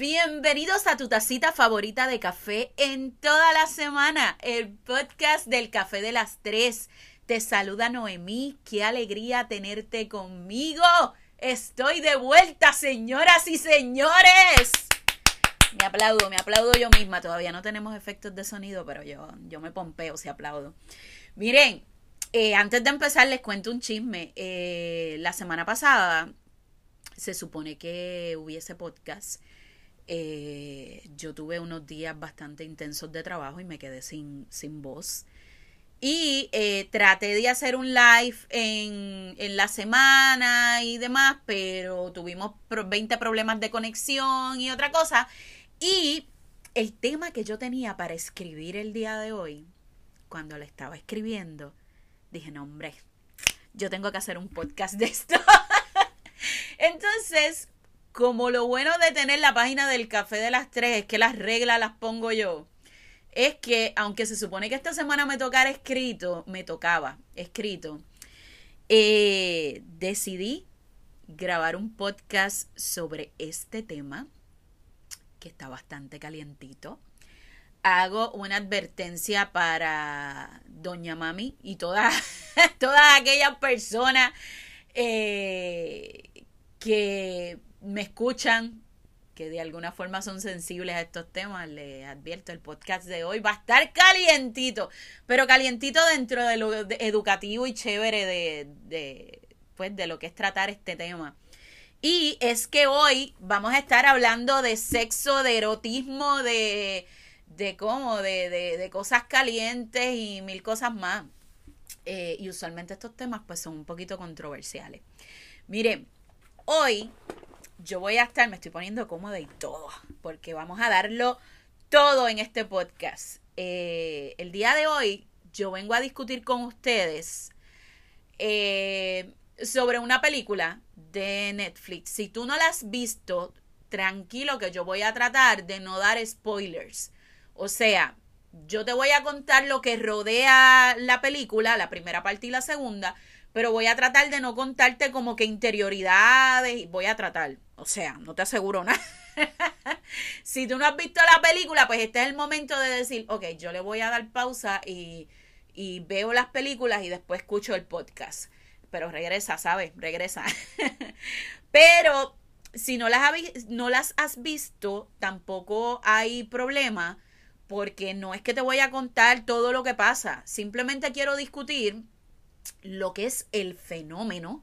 Bienvenidos a tu tacita favorita de café en toda la semana, el podcast del café de las tres. Te saluda Noemí, qué alegría tenerte conmigo. Estoy de vuelta, señoras y señores. Me aplaudo, me aplaudo yo misma. Todavía no tenemos efectos de sonido, pero yo, yo me pompeo si aplaudo. Miren, eh, antes de empezar les cuento un chisme. Eh, la semana pasada se supone que hubiese podcast. Eh, yo tuve unos días bastante intensos de trabajo y me quedé sin, sin voz. Y eh, traté de hacer un live en, en, la semana y demás, pero tuvimos 20 problemas de conexión y otra cosa. Y el tema que yo tenía para escribir el día de hoy, cuando le estaba escribiendo, dije, no, hombre, yo tengo que hacer un podcast de esto. Entonces, como lo bueno de tener la página del café de las tres es que las reglas las pongo yo, es que aunque se supone que esta semana me tocara escrito, me tocaba escrito, eh, decidí grabar un podcast sobre este tema que está bastante calientito. Hago una advertencia para Doña Mami y todas, todas aquellas personas eh, que me escuchan, que de alguna forma son sensibles a estos temas, les advierto, el podcast de hoy va a estar calientito, pero calientito dentro de lo educativo y chévere de, de, pues, de lo que es tratar este tema. Y es que hoy vamos a estar hablando de sexo, de erotismo, de, de cómo, de, de, de cosas calientes y mil cosas más. Eh, y usualmente estos temas pues son un poquito controversiales. Miren, hoy yo voy a estar, me estoy poniendo cómoda y todo, porque vamos a darlo todo en este podcast. Eh, el día de hoy yo vengo a discutir con ustedes eh, sobre una película de Netflix. Si tú no la has visto, tranquilo que yo voy a tratar de no dar spoilers. O sea, yo te voy a contar lo que rodea la película, la primera parte y la segunda, pero voy a tratar de no contarte como que interioridades, voy a tratar, o sea, no te aseguro nada. si tú no has visto la película, pues este es el momento de decir, ok, yo le voy a dar pausa y, y veo las películas y después escucho el podcast. Pero regresa, ¿sabes? Regresa. pero si no las, no las has visto, tampoco hay problema porque no es que te voy a contar todo lo que pasa, simplemente quiero discutir lo que es el fenómeno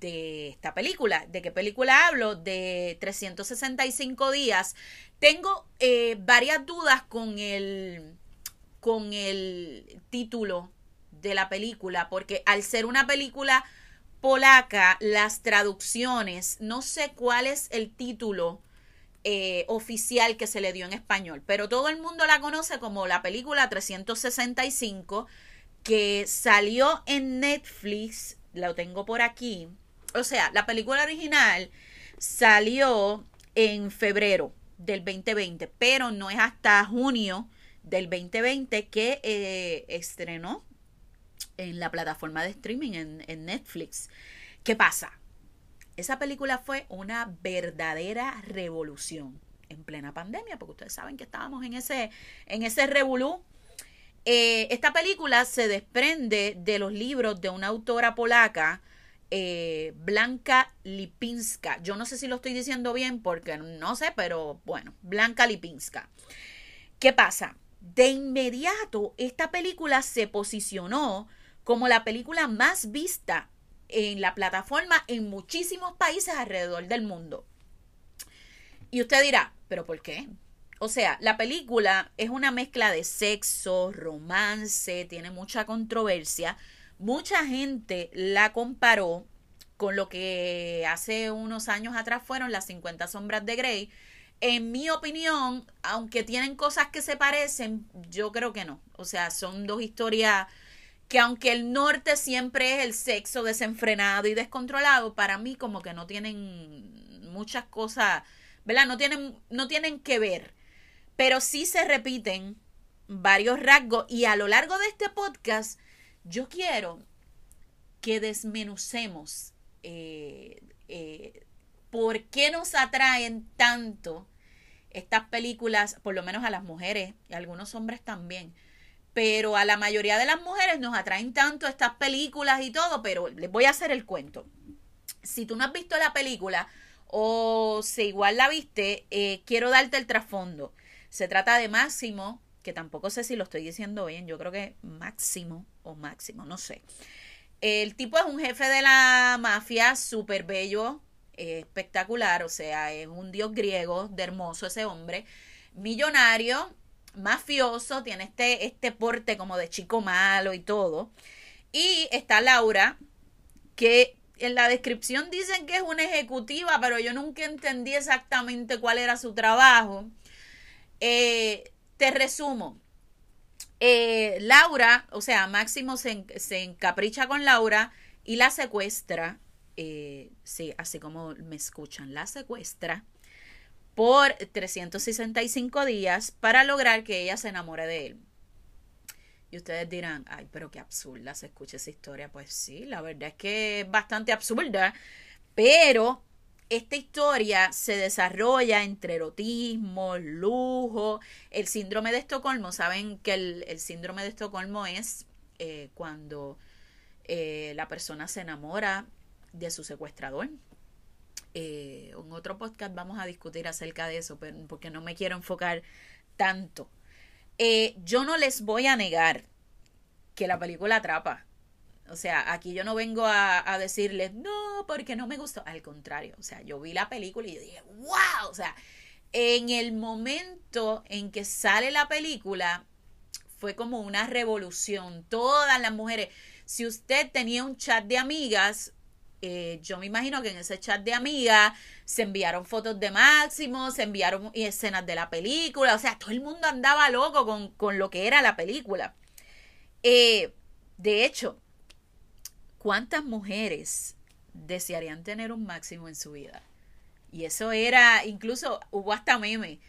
de esta película. ¿De qué película hablo? De 365 días. Tengo eh, varias dudas con el, con el título de la película, porque al ser una película polaca, las traducciones, no sé cuál es el título eh, oficial que se le dio en español, pero todo el mundo la conoce como la película 365 que salió en Netflix, lo tengo por aquí. O sea, la película original salió en febrero del 2020, pero no es hasta junio del 2020 que eh, estrenó en la plataforma de streaming en, en Netflix. ¿Qué pasa? Esa película fue una verdadera revolución en plena pandemia, porque ustedes saben que estábamos en ese, en ese revolú eh, esta película se desprende de los libros de una autora polaca, eh, Blanca Lipinska. Yo no sé si lo estoy diciendo bien porque no sé, pero bueno, Blanca Lipinska. ¿Qué pasa? De inmediato, esta película se posicionó como la película más vista en la plataforma en muchísimos países alrededor del mundo. Y usted dirá, ¿pero por qué? O sea, la película es una mezcla de sexo, romance, tiene mucha controversia. Mucha gente la comparó con lo que hace unos años atrás fueron las 50 sombras de Grey. En mi opinión, aunque tienen cosas que se parecen, yo creo que no. O sea, son dos historias que aunque el norte siempre es el sexo desenfrenado y descontrolado, para mí como que no tienen muchas cosas, ¿verdad? No tienen, no tienen que ver pero sí se repiten varios rasgos y a lo largo de este podcast yo quiero que desmenucemos eh, eh, por qué nos atraen tanto estas películas, por lo menos a las mujeres y a algunos hombres también, pero a la mayoría de las mujeres nos atraen tanto estas películas y todo, pero les voy a hacer el cuento. Si tú no has visto la película o si igual la viste, eh, quiero darte el trasfondo. Se trata de Máximo, que tampoco sé si lo estoy diciendo bien, yo creo que Máximo o Máximo, no sé. El tipo es un jefe de la mafia, súper bello, espectacular, o sea, es un dios griego, de hermoso ese hombre, millonario, mafioso, tiene este, este porte como de chico malo y todo. Y está Laura, que en la descripción dicen que es una ejecutiva, pero yo nunca entendí exactamente cuál era su trabajo. Eh, te resumo. Eh, Laura, o sea, Máximo se, se, encapricha con Laura y la secuestra. Eh, sí, así como me escuchan, la secuestra por 365 días para lograr que ella se enamore de él. Y ustedes dirán, ay, pero qué absurda se escucha esa historia. Pues sí, la verdad es que es bastante absurda, pero esta historia se desarrolla entre erotismo, lujo, el síndrome de Estocolmo. Saben que el, síndrome de Estocolmo es eh, cuando eh, la persona se enamora de su secuestrador. Eh, en otro podcast vamos a discutir acerca de eso, pero, porque no me quiero enfocar tanto. Yo no les voy a negar que la película atrapa. O sea, aquí yo no vengo a, a, decirles, no, porque no me gustó. Al contrario, o sea, yo vi la película y yo dije, wow, o sea, en el momento en que sale la película, fue como una revolución. Todas las mujeres, si usted tenía un chat de amigas, eh, yo me imagino que en ese chat de amigas se enviaron fotos de Máximo, se enviaron escenas de la película, o sea, todo el mundo andaba loco con, lo que era la película. Eh, de hecho, ¿cuántas mujeres desearían tener un Máximo en su vida? Y eso era, incluso hubo hasta meme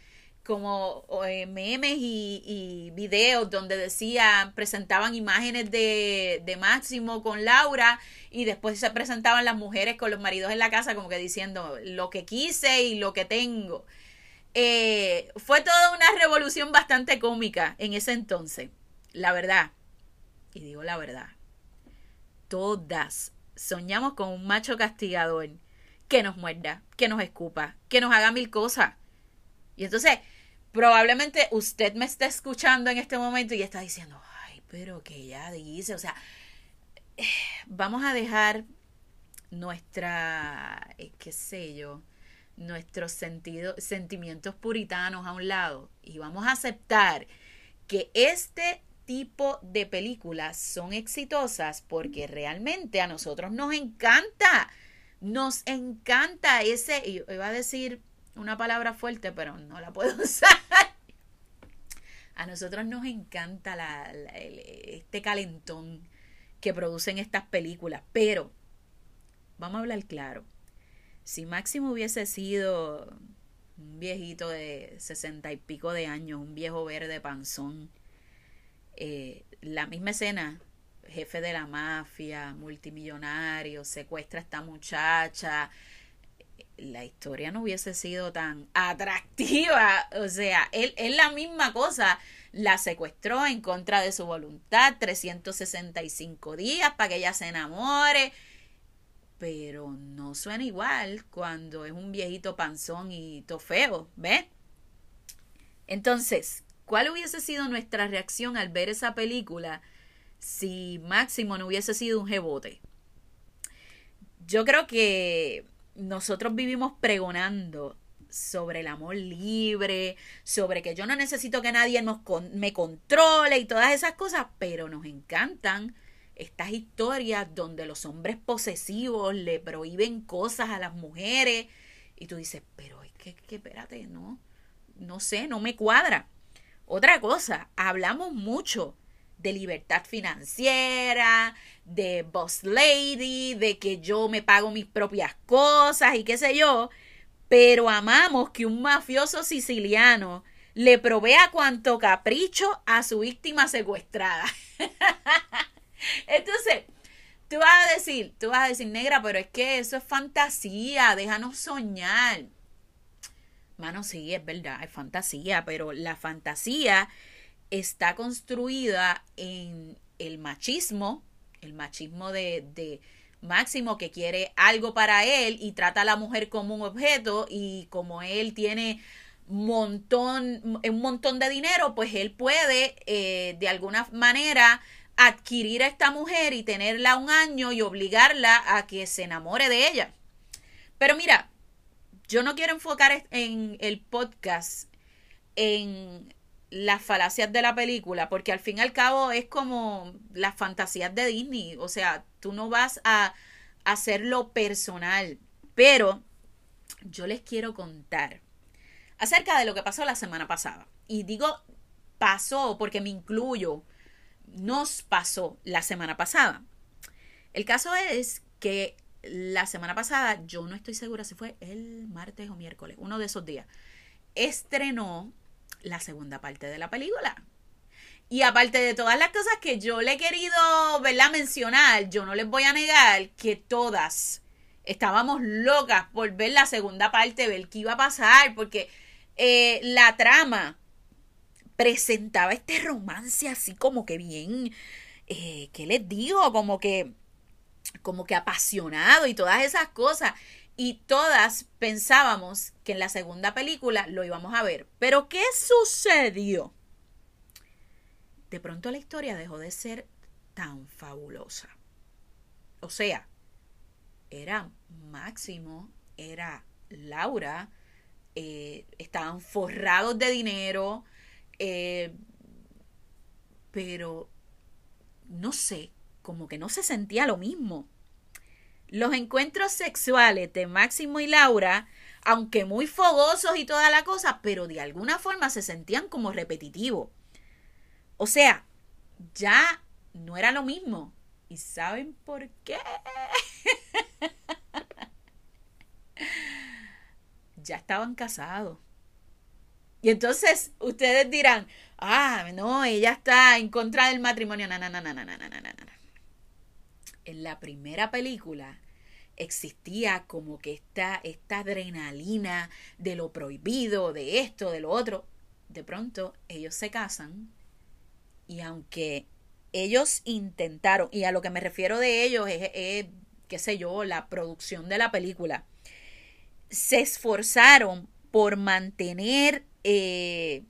como eh, memes y, videos donde decían, presentaban imágenes de, de, Máximo con Laura y después se presentaban las mujeres con los maridos en la casa como que diciendo lo que quise y lo que tengo. Eh, fue toda una revolución bastante cómica en ese entonces, la verdad. Y digo la verdad, todas soñamos con un macho castigador que nos muerda, que nos escupa, que nos haga mil cosas. Y entonces, probablemente usted me está escuchando en este momento y está diciendo, ay, pero que ella dice, o sea, vamos a dejar nuestra, eh, qué sé yo, nuestros sentimientos puritanos a un lado y vamos a aceptar que este tipo de películas son exitosas porque realmente a nosotros nos encanta, nos encanta ese, iba a decir una palabra fuerte, pero no la puedo usar. A nosotros nos encanta la, este calentón que producen estas películas, pero vamos a hablar claro. Si Máximo hubiese sido un viejito de sesenta y pico de años, un viejo verde panzón, eh, la misma escena, jefe de la mafia, multimillonario, secuestra a esta muchacha, la historia no hubiese sido tan atractiva. O sea, él es la misma cosa. La secuestró en contra de su voluntad, 365 días para que ella se enamore. Pero no suena igual cuando es un viejito panzón y tofeo, ¿ves? Entonces, ¿cuál hubiese sido nuestra reacción al ver esa película si Máximo no hubiese sido un jebote? Yo creo que nosotros vivimos pregonando sobre el amor libre, sobre que yo no necesito que nadie me controle y todas esas cosas, pero nos encantan estas historias donde los hombres posesivos le prohíben cosas a las mujeres y tú dices, pero es que, que espérate, no, no sé, no me cuadra. Otra cosa, hablamos mucho de libertad financiera, de boss lady, de que yo me pago mis propias cosas y qué sé yo, pero amamos que un mafioso siciliano le provea cuanto capricho a su víctima secuestrada. Entonces, tú vas a decir, tú vas a decir, negra, pero es que eso es fantasía, déjanos soñar. Mano, sí, es verdad, es fantasía, pero la fantasía está construida en el machismo, el machismo de, de Máximo que quiere algo para él y trata a la mujer como un objeto y como él tiene montón, un montón de dinero, pues él puede eh, de alguna manera adquirir a esta mujer y tenerla un año y obligarla a que se enamore de ella. Pero mira, yo no quiero enfocar en el podcast en las falacias de la película, porque al fin y al cabo es como las fantasías de Disney, o sea, tú no vas a hacerlo personal, pero yo les quiero contar acerca de lo que pasó la semana pasada. Y digo pasó porque me incluyo, nos pasó la semana pasada. El caso es que la semana pasada, yo no estoy segura si fue el martes o miércoles, uno de esos días, estrenó la segunda parte de la película. Y aparte de todas las cosas que yo le he querido, ¿verdad? Mencionar, yo no les voy a negar que todas estábamos locas por ver la segunda parte, ver qué iba a pasar, porque eh, la trama presentaba este romance así como que bien, eh, ¿qué les digo? Como que, como que apasionado y todas esas cosas. Y todas pensábamos que en la segunda película lo íbamos a ver. Pero ¿qué sucedió? De pronto la historia dejó de ser tan fabulosa. O sea, era Máximo, era Laura, eh, estaban forrados de dinero, eh, pero no sé, como que no se sentía lo mismo. Los encuentros sexuales de Máximo y Laura, aunque muy fogosos y toda la cosa, pero de alguna forma se sentían como repetitivos. O sea, ya no era lo mismo. ¿Y saben por qué? ya estaban casados. Y entonces ustedes dirán, ah, no, ella está en contra del matrimonio. No, no, no, no, no, no, no, no. En la primera película existía como que esta, esta adrenalina de lo prohibido, de esto, de lo otro. De pronto ellos se casan y aunque ellos intentaron, y a lo que me refiero de ellos es, qué sé yo, la producción de la película, se esforzaron por mantener eh,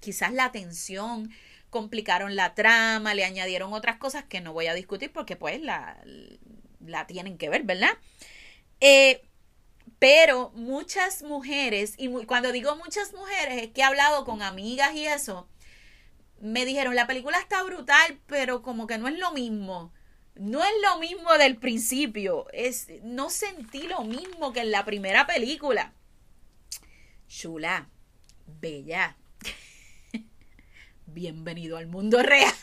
quizás la atención, complicaron la trama, le añadieron otras cosas que no voy a discutir porque pues la, la tienen que ver, ¿verdad? Eh, pero muchas mujeres, y cuando digo muchas mujeres, es que he hablado con amigas y eso, me dijeron, la película está brutal, pero como que no es lo mismo no es lo mismo del principio. Es, no sentí lo mismo que en la primera película. Chula, bella. Bienvenido al mundo real.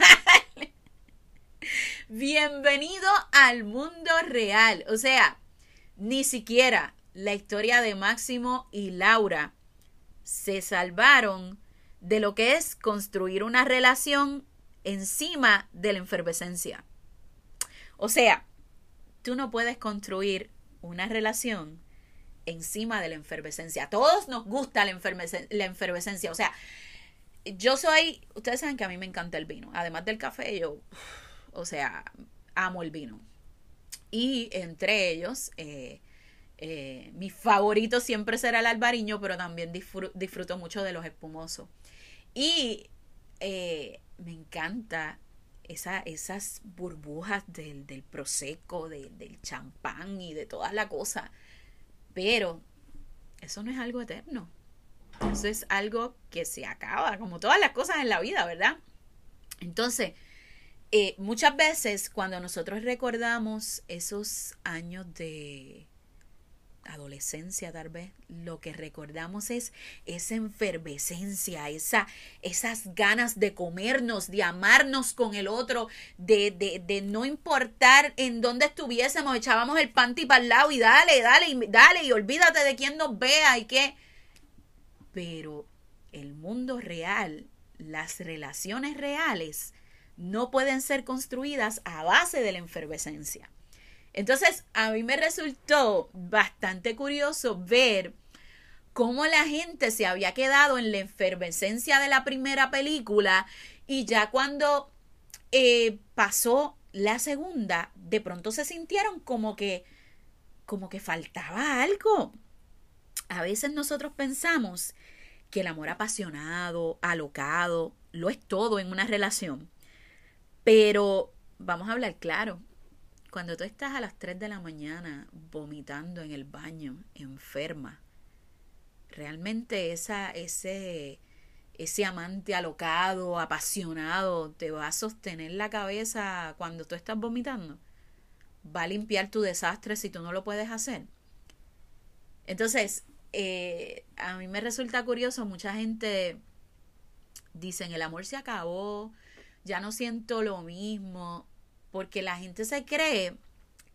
Bienvenido al mundo real. O sea, ni siquiera la historia de Máximo y Laura se salvaron de lo que es construir una relación encima de la enfervescencia. O sea, tú no puedes construir una relación encima de la enfervescencia. A todos nos gusta la, la enfervescencia. O sea, yo soy, ustedes saben que a mí me encanta el vino. Además del café, yo, o sea, amo el vino. Y entre ellos, eh, eh, mi favorito siempre será el albariño, pero también disfruto mucho de los espumosos. Y eh, me encanta esas burbujas del, del prosecco, del champán y de toda la cosa. Pero eso no es algo eterno. Eso es algo que se acaba, como todas las cosas en la vida, ¿verdad? Entonces, eh, muchas veces cuando nosotros recordamos esos años de, adolescencia tal vez, lo que recordamos es esa enfervescencia, esa, esas ganas de comernos, de amarnos con el otro, de, de, de no importar en dónde estuviésemos, echábamos el panty para el lado y dale, dale, y dale, y olvídate de quién nos vea y qué. Pero el mundo real, las relaciones reales, no pueden ser construidas a base de la enfervescencia. Entonces, a mí me resultó bastante curioso ver cómo la gente se había quedado en la efervescencia de la primera película y ya cuando eh, pasó la segunda, de pronto se sintieron como que, como que faltaba algo. A veces nosotros pensamos que el amor apasionado, alocado, lo es todo en una relación. Pero vamos a hablar claro. Cuando tú estás a las 3 de la mañana vomitando en el baño, enferma, realmente esa, ese, ese amante alocado, apasionado, te va a sostener la cabeza cuando tú estás vomitando. Va a limpiar tu desastre si tú no lo puedes hacer. Entonces, eh, a mí me resulta curioso, mucha gente dicen el amor se acabó, ya no siento lo mismo, porque la gente se cree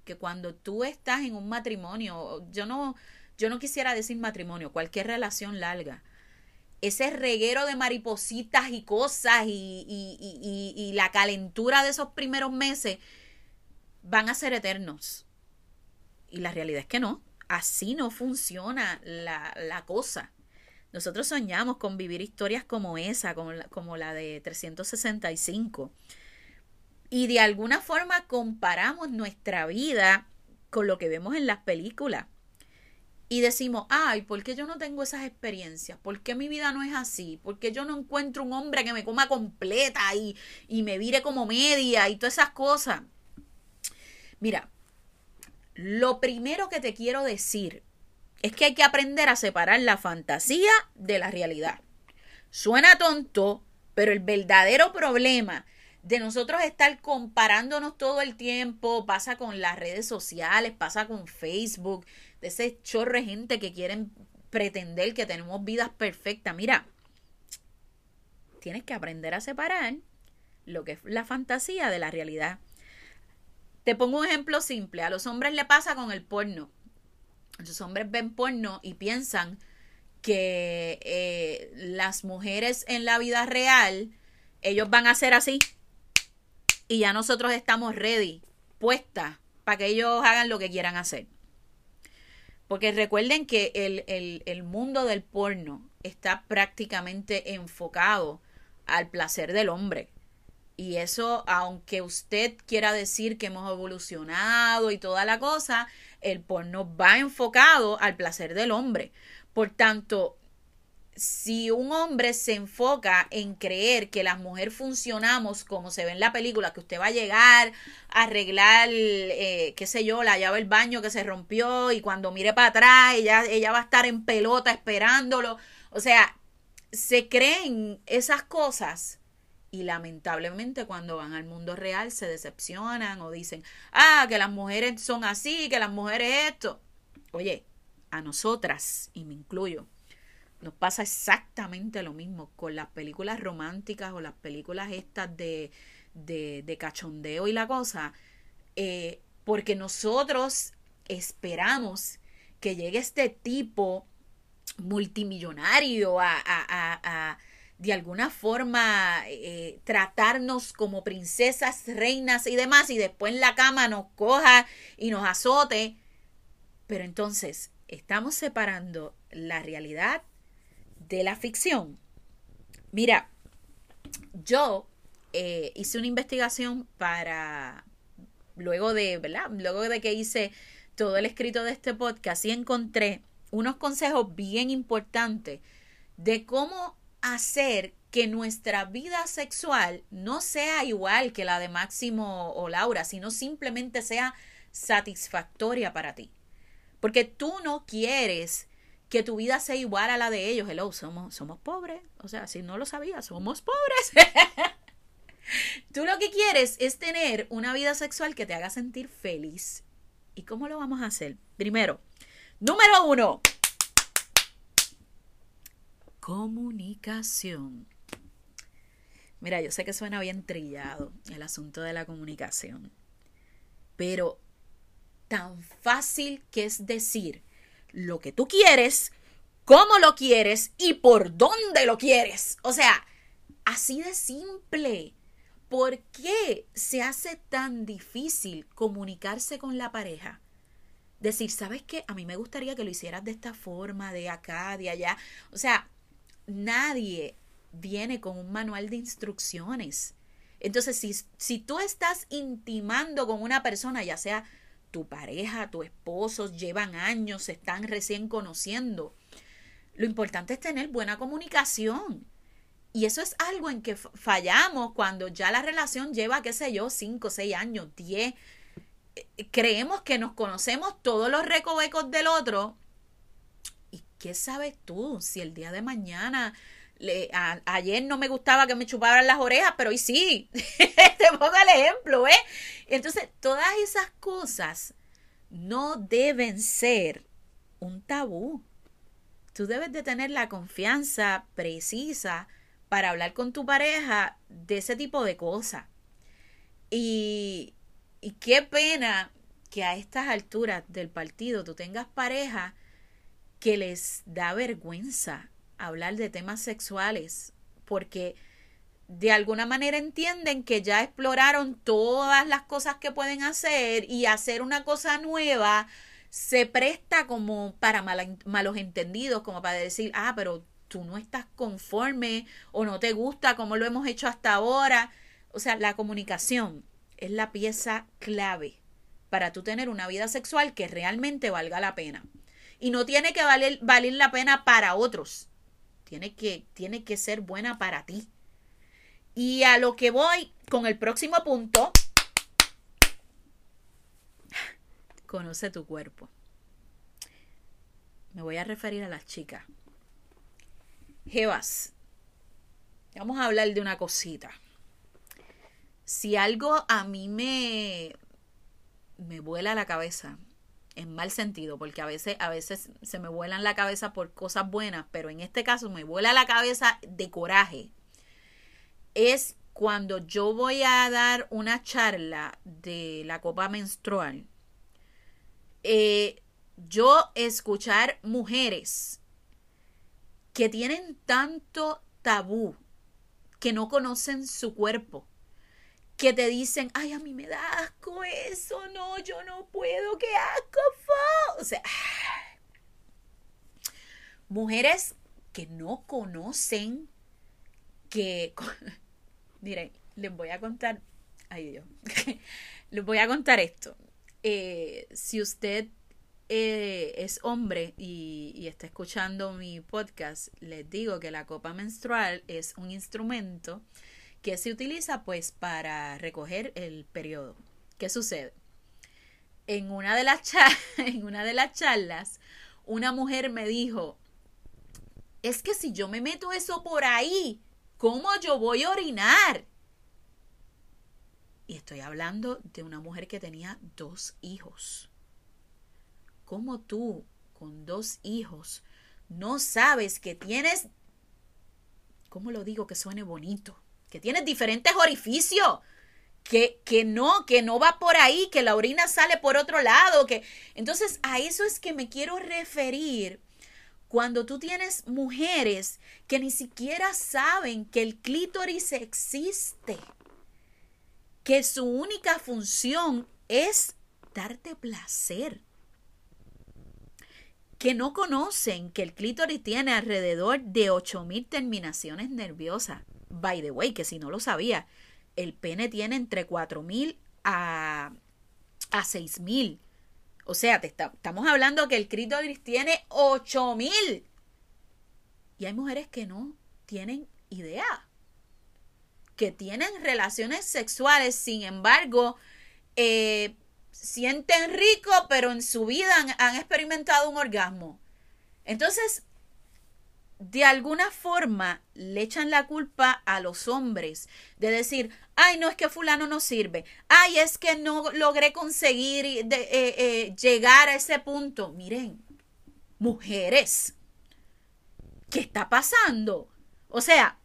que cuando tú estás en un matrimonio, yo no, yo no quisiera decir matrimonio, cualquier relación larga, ese reguero de maripositas y cosas y, y, y, la calentura de esos primeros meses van a ser eternos. Y la realidad es que no, así no funciona la, la cosa. Nosotros soñamos con vivir historias como esa, como la, como la de 365. Y de alguna forma comparamos nuestra vida con lo que vemos en las películas y decimos, ay, ¿por qué yo no tengo esas experiencias? ¿Por qué mi vida no es así? ¿Por qué yo no encuentro un hombre que me coma completa y, y me vire como media y todas esas cosas? Mira, lo primero que te quiero decir es que hay que aprender a separar la fantasía de la realidad. Suena tonto, pero el verdadero problema de nosotros estar comparándonos todo el tiempo, pasa con las redes sociales, pasa con Facebook, de ese chorro de gente que quieren pretender que tenemos vidas perfectas. Mira, tienes que aprender a separar lo que es la fantasía de la realidad. Te pongo un ejemplo simple. A los hombres le pasa con el porno. Los hombres ven porno y piensan que eh, las mujeres en la vida real, ellos van a ser así. Y ya nosotros estamos ready, puestas, para que ellos hagan lo que quieran hacer. Porque recuerden que el, el, mundo del porno está prácticamente enfocado al placer del hombre. Y eso, aunque usted quiera decir que hemos evolucionado y toda la cosa, el porno va enfocado al placer del hombre. Por tanto, si un hombre se enfoca en creer que las mujeres funcionamos como se ve en la película, que usted va a llegar a arreglar, eh, qué sé yo, la llave del baño que se rompió y cuando mire para atrás ella, ella va a estar en pelota esperándolo. O sea, se creen esas cosas y lamentablemente cuando van al mundo real se decepcionan o dicen, ah, que las mujeres son así, que las mujeres esto. Oye, a nosotras, y me incluyo, nos pasa exactamente lo mismo con las películas románticas o las películas estas de, de, cachondeo y la cosa, eh, porque nosotros esperamos que llegue este tipo multimillonario a, a, de alguna forma eh, tratarnos como princesas, reinas y demás, y después en la cama nos coja y nos azote. Pero entonces, estamos separando la realidad de la ficción. Mira, yo eh, hice una investigación para, luego de, ¿verdad? Luego de que hice todo el escrito de este podcast y encontré unos consejos bien importantes de cómo hacer que nuestra vida sexual no sea igual que la de Máximo o Laura, sino simplemente sea satisfactoria para ti. Porque tú no quieres que tu vida sea igual a la de ellos. Hello, somos, somos pobres. O sea, si no lo sabías, somos pobres. Tú lo que quieres es tener una vida sexual que te haga sentir feliz. ¿Y cómo lo vamos a hacer? Primero, número uno, comunicación. Mira, yo sé que suena bien trillado el asunto de la comunicación, pero tan fácil que es decir, lo que tú quieres, cómo lo quieres y por dónde lo quieres. O sea, así de simple. ¿Por qué se hace tan difícil comunicarse con la pareja? decir, ¿sabes qué? A mí me gustaría que lo hicieras de esta forma, de acá, de allá. O sea, nadie viene con un manual de instrucciones. Entonces, si, si tú estás intimando con una persona, ya sea tu pareja, tu esposo, llevan años, se están recién conociendo, lo importante es tener buena comunicación. Y eso es algo en que fallamos cuando ya la relación lleva, qué sé yo, 5, 6 años, 10. Eh, creemos que nos conocemos todos los recovecos del otro. ¿Y qué sabes tú si el día de mañana ayer no me gustaba que me chuparan las orejas, pero hoy sí. Te pongo el ejemplo, ¿eh? Entonces, todas esas cosas no deben ser un tabú. Tú debes de tener la confianza precisa para hablar con tu pareja de ese tipo de cosas. Y, y qué pena que a estas alturas del partido tú tengas pareja que les da vergüenza hablar de temas sexuales, porque de alguna manera entienden que ya exploraron todas las cosas que pueden hacer y hacer una cosa nueva se presta como para malos entendidos, como para decir, ah, pero tú no estás conforme o no te gusta como lo hemos hecho hasta ahora. O sea, la comunicación es la pieza clave para tú tener una vida sexual que realmente valga la pena. Y no tiene que valer, valer la pena para otros, tiene que, tiene que ser buena para ti. Y a lo que voy con el próximo punto, conoce tu cuerpo. Me voy a referir a las chicas. Jevas, vamos a hablar de una cosita. Si algo a mí me, me vuela la cabeza, en mal sentido, porque a veces, a veces se me vuelan la cabeza por cosas buenas, pero en este caso me vuela la cabeza de coraje. Es cuando yo voy a dar una charla de la copa menstrual, eh, yo escuchar mujeres que tienen tanto tabú, que no conocen su cuerpo, que te dicen, ay, a mí me da asco eso, no, yo no puedo, qué asco, O sea, mujeres que no conocen, que, miren, les voy a contar, ay Dios, les voy a contar esto. Eh, si usted eh, es hombre y, y, está escuchando mi podcast, les digo que la copa menstrual es un instrumento que se utiliza pues para recoger el periodo. ¿Qué sucede? En una de las, en una de las charlas, una mujer me dijo, es que si yo me meto eso por ahí, ¿cómo yo voy a orinar? Y estoy hablando de una mujer que tenía dos hijos. ¿Cómo tú, con dos hijos, no sabes que tienes, ¿cómo lo digo que suene bonito? Que tienes diferentes orificios, que, que no, que no va por ahí, que la orina sale por otro lado, que entonces a eso es que me quiero referir cuando tú tienes mujeres que ni siquiera saben que el clítoris existe, que su única función es darte placer, que no conocen que el clítoris tiene alrededor de 8000 terminaciones nerviosas by the way, que si no lo sabía, el pene tiene entre 4.000 a, a 6.000. O sea, te estamos hablando que el clítoris tiene 8.000. Y hay mujeres que no tienen idea. Que tienen relaciones sexuales, sin embargo, eh, sienten rico, pero en su vida han, han experimentado un orgasmo. Entonces, de alguna forma le echan la culpa a los hombres de decir, ay, no es que fulano no sirve, ay, es que no logré conseguir de, eh, eh, llegar a ese punto. Miren, mujeres, ¿qué está pasando? O sea,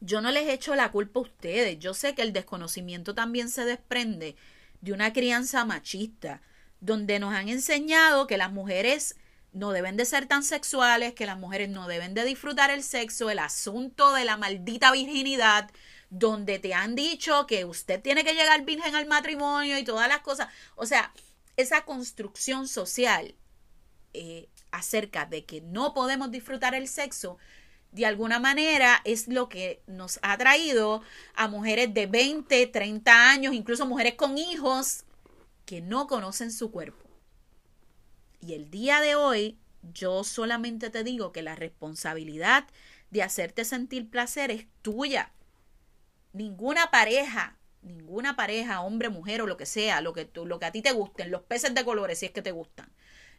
yo no les echo la culpa a ustedes, yo sé que el desconocimiento también se desprende de una crianza machista, donde nos han enseñado que las mujeres no deben de ser tan sexuales, que las mujeres no deben de disfrutar el sexo, el asunto de la maldita virginidad, donde te han dicho que usted tiene que llegar virgen al matrimonio y todas las cosas. O sea, esa construcción social eh, acerca de que no podemos disfrutar el sexo, de alguna manera es lo que nos ha traído a mujeres de 20, 30 años, incluso mujeres con hijos que no conocen su cuerpo. Y el día de hoy yo solamente te digo que la responsabilidad de hacerte sentir placer es tuya. Ninguna pareja, ninguna pareja, hombre, mujer o lo que sea, lo que, tú, lo que a ti te gusten, los peces de colores si es que te gustan.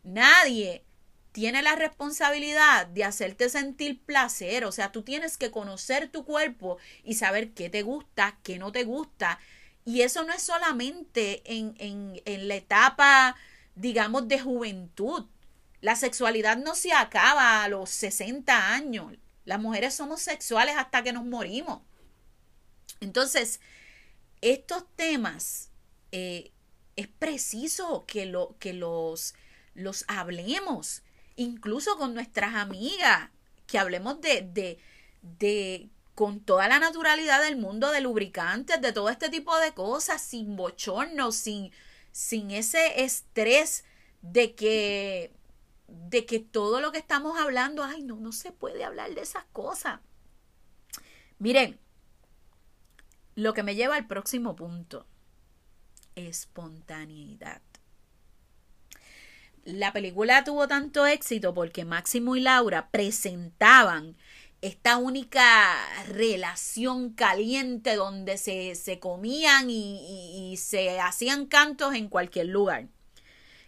Nadie tiene la responsabilidad de hacerte sentir placer. O sea, tú tienes que conocer tu cuerpo y saber qué te gusta, qué no te gusta. Y eso no es solamente en, en, en la etapa, digamos, de juventud. La sexualidad no se acaba a los 60 años. Las mujeres somos sexuales hasta que nos morimos. Entonces, estos temas eh, es preciso que, lo, que los, los hablemos, incluso con nuestras amigas, que hablemos de, de, de, con toda la naturalidad del mundo, de lubricantes, de todo este tipo de cosas, sin bochorno, sin, sin ese estrés de que, de que todo lo que estamos hablando, ay, no, no se puede hablar de esas cosas. Miren, lo que me lleva al próximo punto, espontaneidad. La película tuvo tanto éxito porque Máximo y Laura presentaban esta única relación caliente donde se, se comían y, y, se hacían cantos en cualquier lugar.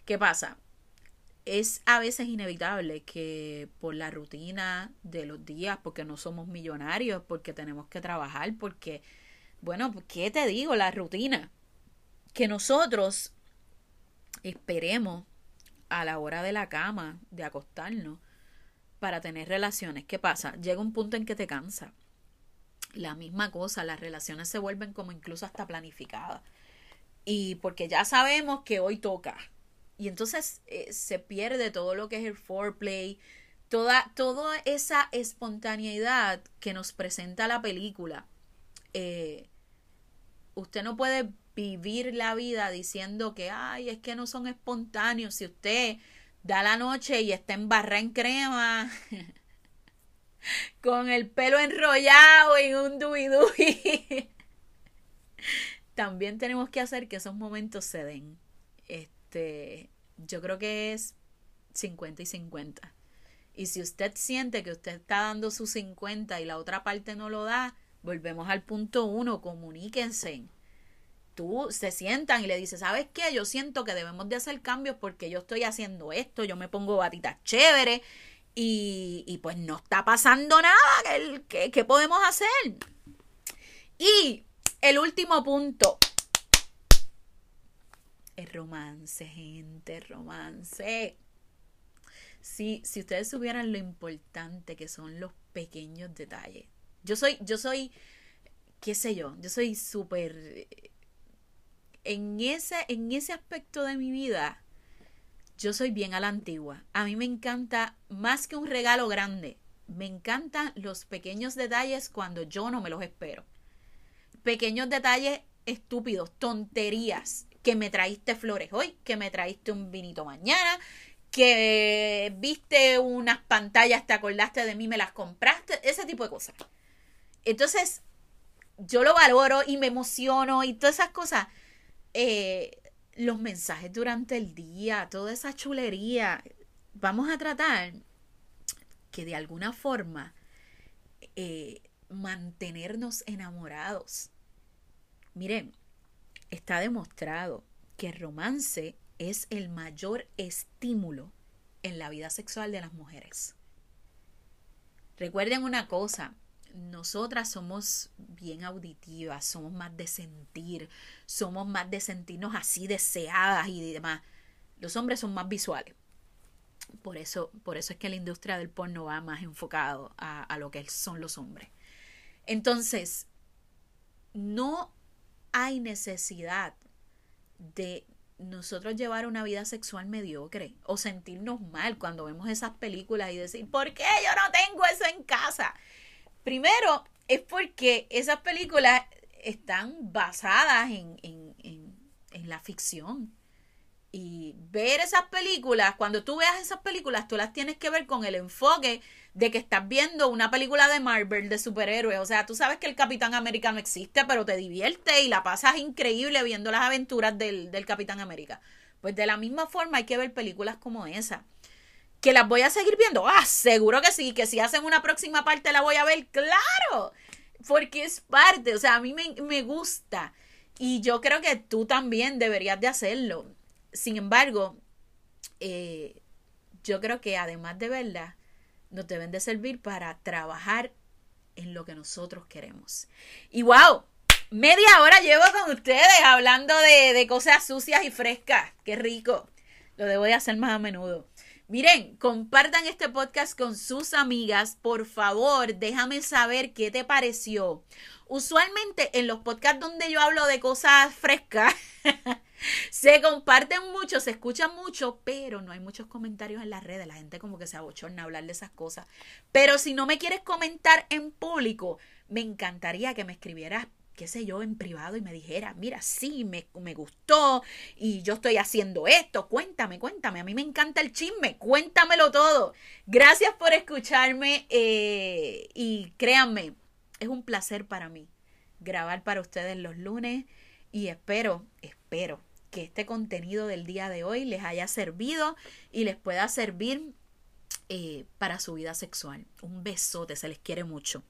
¿Qué pasa? Es a veces inevitable que por la rutina de los días, porque no somos millonarios, porque tenemos que trabajar, porque bueno, ¿qué te digo? La rutina. Que nosotros esperemos a la hora de la cama, de acostarnos, para tener relaciones. ¿Qué pasa? Llega un punto en que te cansa. La misma cosa, las relaciones se vuelven como incluso hasta planificadas. Y porque ya sabemos que hoy toca. Y entonces eh, se pierde todo lo que es el foreplay, toda, toda esa espontaneidad que nos presenta la película. Eh, usted no puede vivir la vida diciendo que, ay, es que no son espontáneos. Si usted da la noche y está en barra en crema, con el pelo enrollado en un duidui, también tenemos que hacer que esos momentos se den. Este, yo creo que es 50 y 50. Y si usted siente que usted está dando su 50 y la otra parte no lo da, Volvemos al punto uno, comuníquense. Tú se sientan y le dices, ¿sabes qué? Yo siento que debemos de hacer cambios porque yo estoy haciendo esto, yo me pongo batitas chévere y, y pues no está pasando nada. ¿Qué, ¿Qué podemos hacer? Y el último punto. El romance, gente, romance. Si, si ustedes supieran lo importante que son los pequeños detalles yo soy, yo soy, qué sé yo, yo soy súper... En ese, en ese aspecto de mi vida, yo soy bien a la antigua. A mí me encanta más que un regalo grande. Me encantan los pequeños detalles cuando yo no me los espero. Pequeños detalles estúpidos, tonterías. Que me traíste flores hoy, que me traíste un vinito mañana, que viste unas pantallas, te acordaste de mí, me las compraste, ese tipo de cosas. Entonces, yo lo valoro y me emociono y todas esas cosas. Eh, los mensajes durante el día, toda esa chulería. Vamos a tratar que de alguna forma eh, mantenernos enamorados. Miren, está demostrado que el romance es el mayor estímulo en la vida sexual de las mujeres. Recuerden una cosa, nosotras somos bien auditivas, somos más de sentir, somos más de sentirnos así deseadas y demás. Los hombres son más visuales. Por eso, por eso es que la industria del porno va más enfocado a, a lo que son los hombres. Entonces, no hay necesidad de nosotros llevar una vida sexual mediocre o sentirnos mal cuando vemos esas películas y decir, ¿por qué yo no tengo eso en casa? Primero, es porque esas películas están basadas en, en, en, la ficción. y ver esas películas, cuando tú veas esas películas, tú las tienes que ver con el enfoque de que estás viendo una película de Marvel de superhéroes. O sea, tú sabes que el Capitán América no existe, pero te divierte y la pasas increíble viendo las aventuras del, del Capitán América. Pues de la misma forma hay que ver películas como esa. ¿Que las voy a seguir viendo? Ah, seguro que sí, que si hacen una próxima parte la voy a ver, claro, porque es parte, o sea, a mí me, me gusta y yo creo que tú también deberías de hacerlo. Sin embargo, eh, yo creo que además de verla, nos deben de servir para trabajar en lo que nosotros queremos. Y wow, media hora llevo con ustedes hablando de, de cosas sucias y frescas. Qué rico. Lo debo de hacer más a menudo. Miren, compartan este podcast con sus amigas. Por favor, déjame saber qué te pareció. Usualmente en los podcasts donde yo hablo de cosas frescas, se comparten mucho, se escuchan mucho, pero no hay muchos comentarios en las redes. La gente como que se abochorna a hablar de esas cosas. Pero si no me quieres comentar en público, me encantaría que me escribieras qué sé yo, en privado y me dijera, mira, sí, me, me, gustó y yo estoy haciendo esto, cuéntame, cuéntame, a mí me encanta el chisme, cuéntamelo todo. Gracias por escucharme eh, y créanme, es un placer para mí grabar para ustedes los lunes y espero, espero que este contenido del día de hoy les haya servido y les pueda servir eh, para su vida sexual. Un besote, se les quiere mucho.